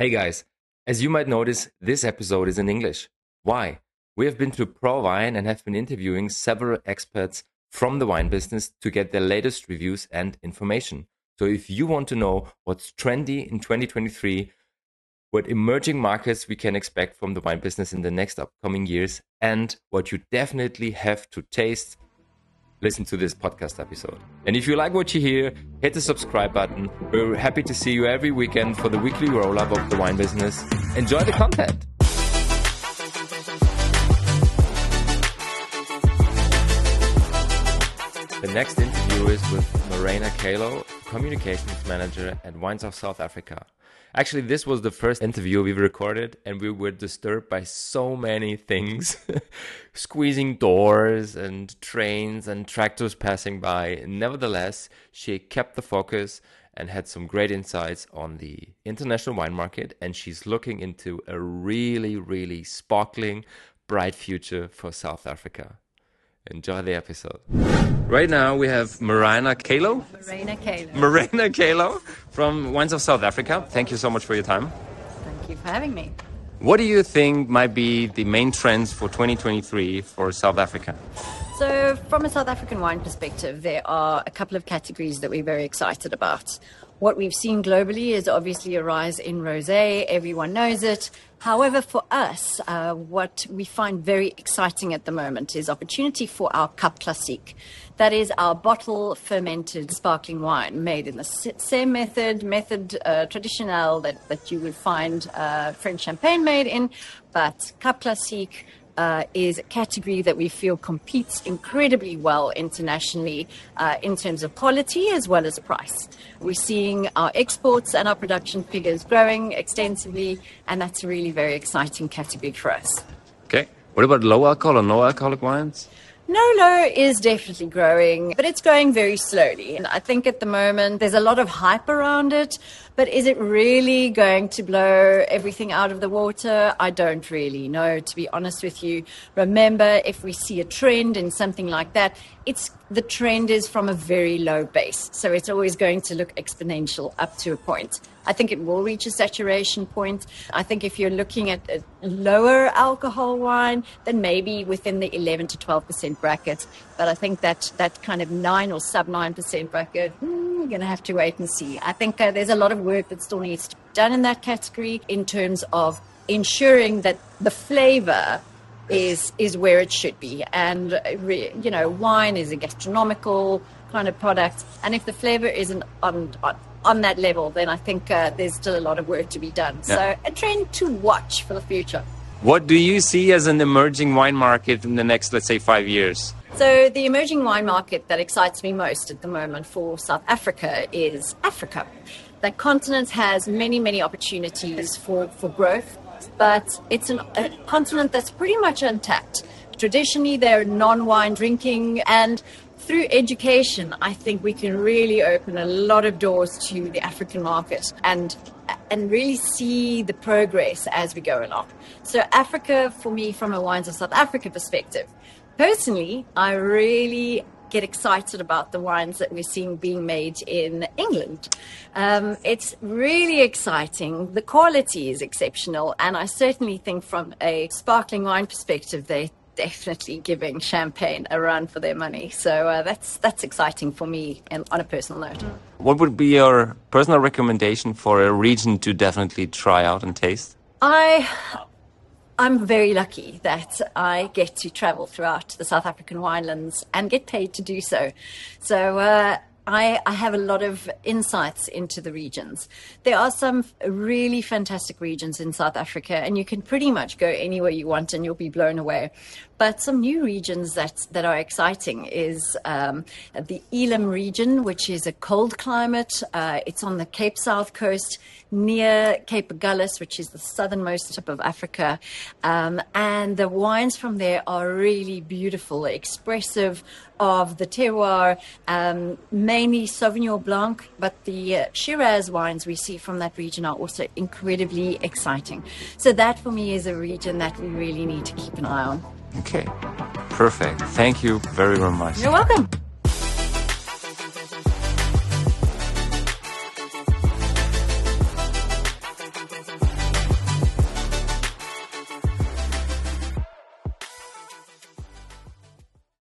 Hey guys, as you might notice, this episode is in English. Why? We have been to ProWein and have been interviewing several experts from the wine business to get their latest reviews and information. So if you want to know what's trendy in 2023, what emerging markets we can expect from the wine business in the next upcoming years, and what you definitely have to taste listen to this podcast episode. And if you like what you hear, hit the subscribe button. We're happy to see you every weekend for the weekly roll up of the wine business. Enjoy the content. The next interview is with Maryna Calow, Communications Manager at Wines of South Africa. Actually, this was the first interview we recorded, and we were disturbed by so many things squeezing doors, and trains, and tractors passing by. Nevertheless, she kept the focus and had some great insights on the international wine market, and she's looking into a really, really sparkling, bright future for South Africa. Enjoy the episode. Right now we have Maryna Calow. Maryna Calow. Maryna Calow from Wines of South Africa. Thank you so much for your time. Thank you for having me. What do you think might be the main trends for 2023 for South Africa? So, from a South African wine perspective, there are a couple of categories that we're very excited about. What we've seen globally is obviously a rise in rosé. Everyone knows it. However, for us, uh, what we find very exciting at the moment is opportunity for our Cap Classique. That is our bottle fermented sparkling wine made in the same method, method uh, traditional that, that you would find uh, French champagne made in, but Cap Classique uh, is a category that we feel competes incredibly well internationally uh, in terms of quality as well as price. We're seeing our exports and our production figures growing extensively, and that's a really very exciting category for us. Okay. What about low alcohol or no alcoholic wines? No Low is definitely growing, but it's growing very slowly. And I think at the moment there's a lot of hype around it, but is it really going to blow everything out of the water? I don't really know, to be honest with you. Remember, if we see a trend in something like that, it's the trend is from a very low base. So it's always going to look exponential up to a point. I think it will reach a saturation point. I think if you're looking at a lower alcohol wine, then maybe within the 11 to 12% bracket. But I think that that kind of 9 or sub 9% bracket, hmm, we're going to have to wait and see. I think uh, there's a lot of work that still needs to be done in that category in terms of ensuring that the flavor is is where it should be. And uh, you know, wine is a gastronomical kind of product, and if the flavor isn't on on, on that level, then I think uh, there's still a lot of work to be done. Yeah. So a trend to watch for the future. What do you see as an emerging wine market in the next, let's say, five years? So, the emerging wine market that excites me most at the moment for South Africa is Africa. That continent has many, many opportunities for, for growth but it's an, a continent that's pretty much untapped. Traditionally, they're non wine drinking, and through education, I think we can really open a lot of doors to the African market and and really see the progress as we go along. So Africa, for me, from a Wines of South Africa perspective, personally, I really get excited about the wines that we're seeing being made in England. Um, it's really exciting. The quality is exceptional, and I certainly think from a sparkling wine perspective, they're definitely giving champagne a run for their money. So uh, that's that's exciting for me and on a personal note. What would be your personal recommendation for a region to definitely try out and taste? I I'm very lucky that I get to travel throughout the South African winelands and get paid to do so. So uh, I, I, have a lot of insights into the regions. There are some really fantastic regions in South Africa, and you can pretty much go anywhere you want and you'll be blown away. But some new regions that, that are exciting is um, the Elim region, which is a cold climate. Uh, it's on the Cape South coast near Cape Agulhas, which is the southernmost tip of Africa. Um, and the wines from there are really beautiful, expressive of the terroir, um, mainly Sauvignon Blanc, but the uh, Shiraz wines we see from that region are also incredibly exciting. So that for me is a region that we really need to keep an eye on. Okay, perfect. Thank you very, very much. You're welcome.